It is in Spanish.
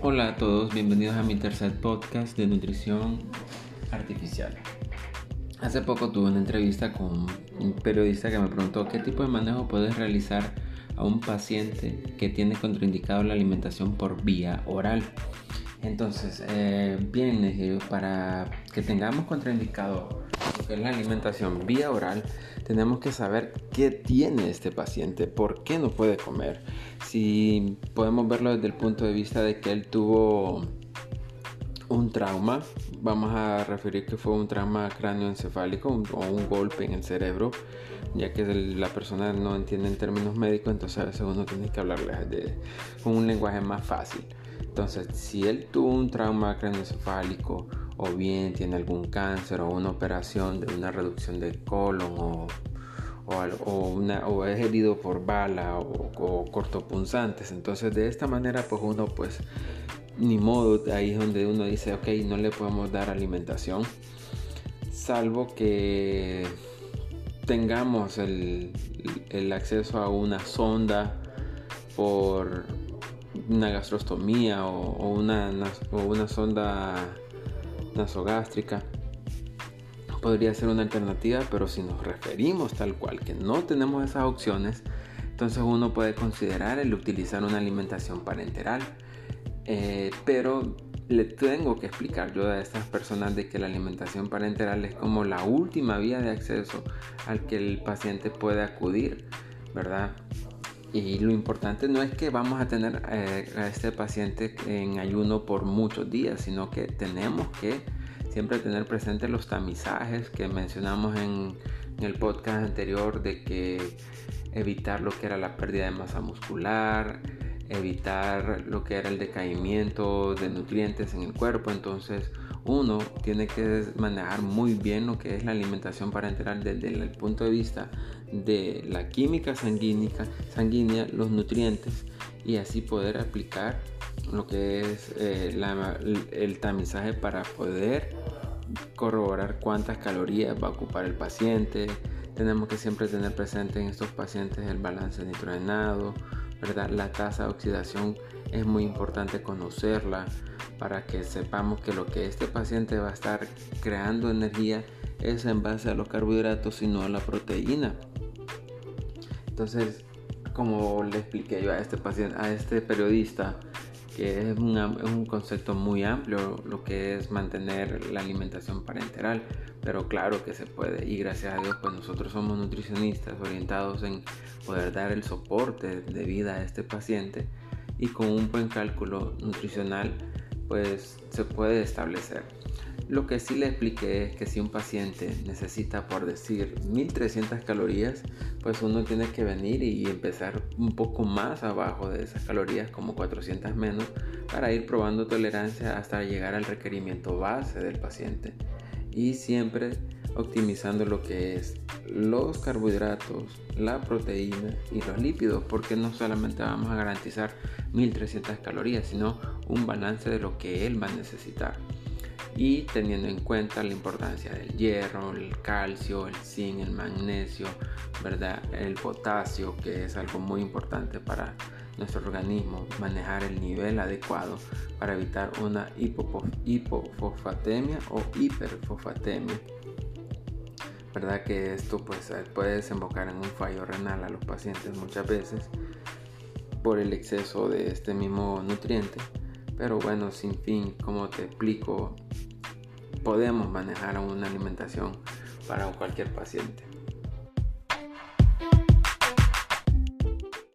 Hola a todos, bienvenidos a mi tercer podcast de nutrición artificial. Hace poco tuve una entrevista con un periodista que me preguntó qué tipo de manejo puedes realizar a un paciente que tiene contraindicado la alimentación por vía oral. Entonces, eh, bien, para que tengamos contraindicado que es la alimentación vía oral, tenemos que saber qué tiene este paciente, por qué no puede comer. Si podemos verlo desde el punto de vista de que él tuvo un trauma, vamos a referir que fue un trauma cráneoencefálico o un golpe en el cerebro, ya que la persona no entiende en términos médicos, entonces a veces uno tiene que hablarle con un lenguaje más fácil. Entonces, si él tuvo un trauma cráneoencefálico o bien tiene algún cáncer o una operación de una reducción del colon o, o, es herido por bala o, o, cortopunzantes. Entonces de esta manera pues uno pues ni modo, ahí es donde uno dice ok no le podemos dar alimentación salvo que tengamos el, el acceso a una sonda por una gastrostomía o, una, o una sonda nasogástrica podría ser una alternativa, pero si nos referimos tal cual que no tenemos esas opciones, entonces uno puede considerar el utilizar una alimentación parenteral. Eh, pero le tengo que explicar yo a estas personas de que la alimentación parenteral es como la última vía de acceso al que el paciente puede acudir, ¿verdad? Y lo importante no es que vamos a tener eh, a este paciente en ayuno por muchos días, sino que tenemos que siempre tener presente los tamizajes que mencionamos en, el podcast anterior de que evitar lo que era la pérdida de masa muscular, evitar lo que era el decaimiento de nutrientes en el cuerpo. Entonces uno tiene que manejar muy bien lo que es la alimentación parenteral desde el punto de vista de la química sanguínea, sanguínea los nutrientes y así poder aplicar lo que es eh, el tamizaje para poder corroborar cuántas calorías va a ocupar el paciente. Tenemos que siempre tener presente en estos pacientes el balance nitrogenado, ¿verdad? La tasa de oxidación es muy importante conocerla para que sepamos que lo que este paciente va a estar creando energía es en base a los carbohidratos y no a la proteína. Entonces, como le expliqué yo a este paciente, a este periodista, que es, un concepto muy amplio lo que es mantener la alimentación parenteral, pero claro que se puede y gracias a Dios pues nosotros somos nutricionistas orientados en poder dar el soporte de vida a este paciente y con un buen cálculo nutricional pues se puede establecer. Lo que sí le expliqué es que si un paciente necesita, por decir, 1300 calorías, pues uno tiene que venir y empezar un poco más abajo de esas calorías, como 400 menos, para ir probando tolerancia hasta llegar al requerimiento base del paciente. Y siempre optimizando lo que es los carbohidratos, la proteína y los lípidos, porque no solamente vamos a garantizar 1300 calorías, sino un balance de lo que él va a necesitar y teniendo en cuenta la importancia del hierro, el calcio, el zinc, el magnesio, ¿verdad? el potasio, que es algo muy importante para nuestro organismo, manejar el nivel adecuado para evitar una hipofosfatemia o hiperfosfatemia. ¿Verdad que esto pues, puede desembocar en un fallo renal a los pacientes muchas veces por el exceso de este mismo nutriente? Pero bueno, sin fin, como te explico, podemos manejar una alimentación para cualquier paciente.